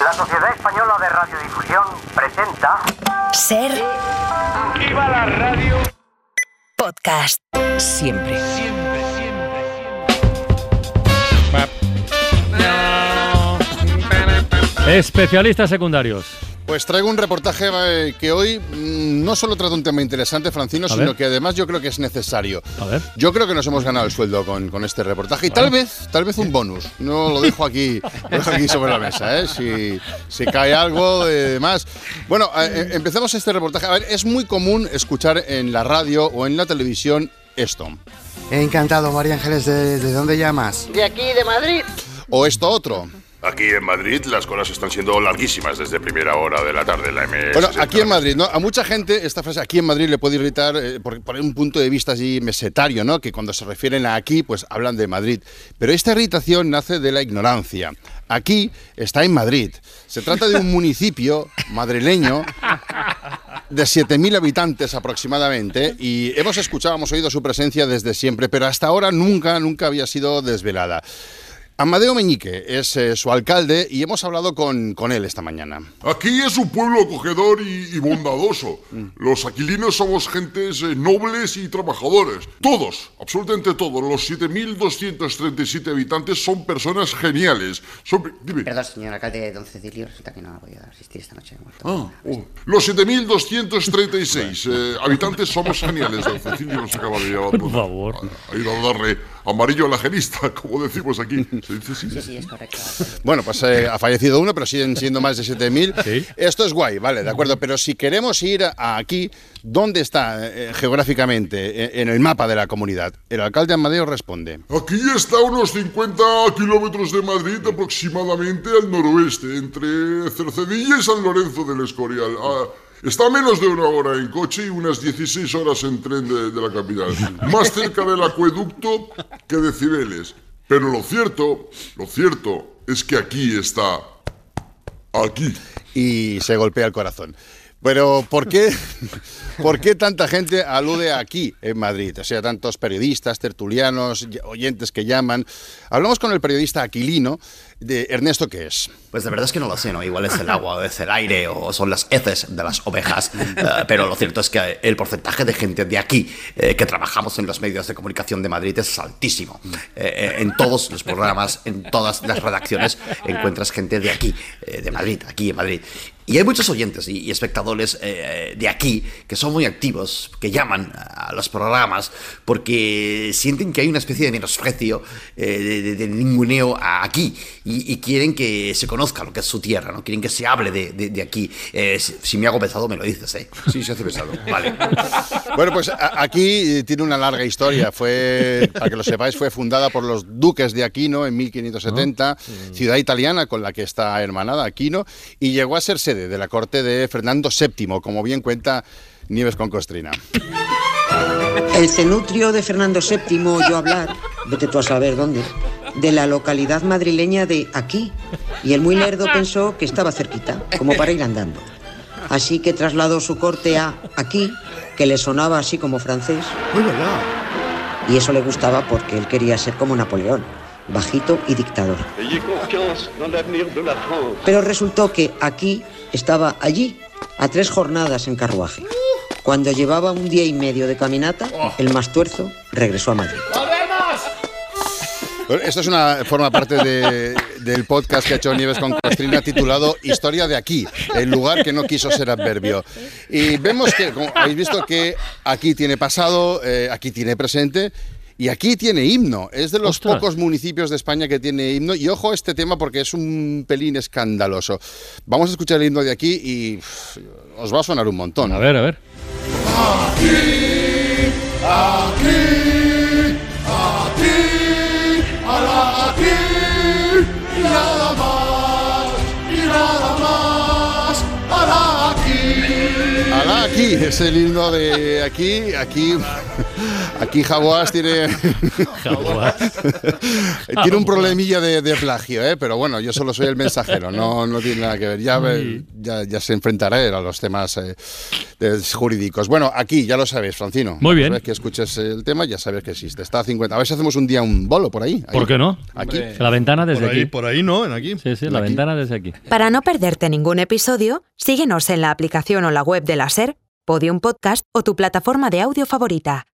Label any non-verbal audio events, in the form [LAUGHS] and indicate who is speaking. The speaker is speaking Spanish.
Speaker 1: La Sociedad Española de Radiodifusión presenta
Speaker 2: Ser
Speaker 3: ¡Viva la radio!
Speaker 2: podcast. Siempre.
Speaker 3: Siempre, siempre,
Speaker 4: Especialistas secundarios.
Speaker 5: Pues traigo un reportaje eh, que hoy mm, no solo trata un tema interesante, Francino,
Speaker 4: A
Speaker 5: sino
Speaker 4: ver.
Speaker 5: que además yo creo que es necesario.
Speaker 4: A ver.
Speaker 5: Yo creo que nos hemos ganado el sueldo con, con este reportaje y tal vez, tal vez un bonus. No lo dejo aquí, lo dejo aquí sobre la mesa, ¿eh? Si, si cae algo de más. Bueno, eh, eh, empezamos este reportaje. A ver, es muy común escuchar en la radio o en la televisión esto.
Speaker 6: Encantado, María Ángeles. ¿De, de dónde llamas?
Speaker 7: De aquí, de Madrid.
Speaker 5: O esto otro.
Speaker 8: Aquí en Madrid las colas están siendo larguísimas desde primera hora de la tarde la M.
Speaker 5: Bueno, aquí en Madrid, ¿no? A mucha gente esta frase aquí en Madrid le puede irritar eh, por, por un punto de vista así mesetario, ¿no? Que cuando se refieren a aquí, pues hablan de Madrid. Pero esta irritación nace de la ignorancia. Aquí está en Madrid. Se trata de un [LAUGHS] municipio madrileño de 7.000 habitantes aproximadamente y hemos escuchado, hemos oído su presencia desde siempre, pero hasta ahora nunca, nunca había sido desvelada. Amadeo Meñique es eh, su alcalde y hemos hablado con, con él esta mañana.
Speaker 9: Aquí es un pueblo acogedor y, y bondadoso. [LAUGHS] Los aquilinos somos gentes eh, nobles y trabajadores. Todos, absolutamente todos, los 7.237 habitantes son personas geniales. Son, dime.
Speaker 7: Perdón, señor alcalde, don Cecilio, resulta que no ha podido asistir esta noche. Muerto.
Speaker 9: Ah, oh. Los 7.236 eh, habitantes somos geniales. Don Cecilio nos acaba de llevar.
Speaker 4: Por favor.
Speaker 9: Ha ido a darle amarillo a la genista, [LAUGHS] como decimos aquí. ¿Se dice así?
Speaker 7: Sí, sí, es correcto.
Speaker 5: Bueno, pues eh, ha fallecido uno, pero siguen siendo más de 7.000.
Speaker 4: Sí.
Speaker 5: Esto es guay, vale, de acuerdo. Pero si queremos ir a aquí, ¿dónde está eh, geográficamente eh, en el mapa de la comunidad? El alcalde Amadeo responde.
Speaker 9: Aquí está a unos 50 kilómetros de Madrid, aproximadamente al noroeste, entre Cercedilla y San Lorenzo del Escorial. Ah, está menos de una hora en coche y unas 16 horas en tren de, de la capital. Más cerca del acueducto que de Cibeles. Pero lo cierto, lo cierto es que aquí está. Aquí.
Speaker 5: y se golpea el corazón. Pero ¿por qué, [LAUGHS] ¿por qué tanta gente alude aquí en Madrid? O sea, tantos periodistas, tertulianos, oyentes que llaman. Hablamos con el periodista Aquilino de Ernesto, ¿qué es?
Speaker 10: Pues de verdad es que no lo sé, ¿no? Igual es el agua, o es el aire, o son las heces de las ovejas. Eh, pero lo cierto es que el porcentaje de gente de aquí eh, que trabajamos en los medios de comunicación de Madrid es altísimo. Eh, en todos los programas, en todas las redacciones, encuentras gente de aquí, de Madrid, aquí en Madrid. Y hay muchos oyentes y, y espectadores eh, de aquí que son muy activos, que llaman a los programas porque sienten que hay una especie de menosprecio, eh, de, de- de ninguneo a aquí y, y quieren que se conozca lo que es su tierra, ¿no? Quieren que se hable de, de- de aquí. Eh, si, si me hago pesado, me lo dices, ¿eh? Sí, se hace pesado. Vale. [LAUGHS]
Speaker 5: Bueno, pues a- aquí tiene una larga historia. Fue, para que lo sepáis, fue fundada por los duques de Aquino en 1570, ciudad italiana con la que está hermanada Aquino, y llegó a ser sede de la corte de Fernando VII, como bien cuenta Nieves con Costrina.
Speaker 11: El cenutrio de Fernando VII oyó hablar, vete tú a saber dónde, de la localidad madrileña de aquí. Y el muy lerdo pensó que estaba cerquita, como para ir andando. Así que trasladó su corte a aquí, que le sonaba así como francés. Y eso le gustaba porque él quería ser como Napoleón, bajito y dictador. Pero resultó que aquí estaba allí, a tres jornadas en carruaje. Cuando llevaba un día y medio de caminata, el más tuerzo regresó a Madrid.
Speaker 5: Esto es una forma parte de- del podcast que ha hecho Nieves con Costrina titulado Historia de aquí, el lugar que no quiso ser adverbio. Y vemos que, como habéis visto, que aquí tiene pasado, eh, aquí tiene presente. Y aquí tiene himno, es de los
Speaker 4: Ostras.
Speaker 5: pocos municipios de España que tiene himno. Y ojo a este tema porque es un pelín escandaloso. Vamos a escuchar el himno de aquí y os va a sonar un montón.
Speaker 4: A ver, a ver.
Speaker 5: Alá aquí, es el himno de aquí, aquí Aquí Jaguas tiene. [LAUGHS] tiene un problemilla de, de plagio, ¿eh? pero bueno, yo solo soy el mensajero, no, no tiene nada que ver. Ya, ya, ya se enfrentará él a los temas eh, jurídicos. Bueno, aquí ya lo sabes, Francino.
Speaker 4: Muy bien.
Speaker 5: Una vez que escuches el tema, ya sabes que existe. Está a 50. A ver si hacemos un día un bolo por ahí. ahí.
Speaker 4: ¿Por qué no?
Speaker 5: Aquí.
Speaker 4: La ventana desde
Speaker 12: Por ahí,
Speaker 4: aquí.
Speaker 12: por ahí no, en aquí.
Speaker 4: Sí, sí, la
Speaker 5: Aquí.
Speaker 4: ventana desde aquí.
Speaker 13: Para no perderte ningún episodio, síguenos en la aplicación o la web de la SER, Podium Podcast o tu plataforma de audio favorita.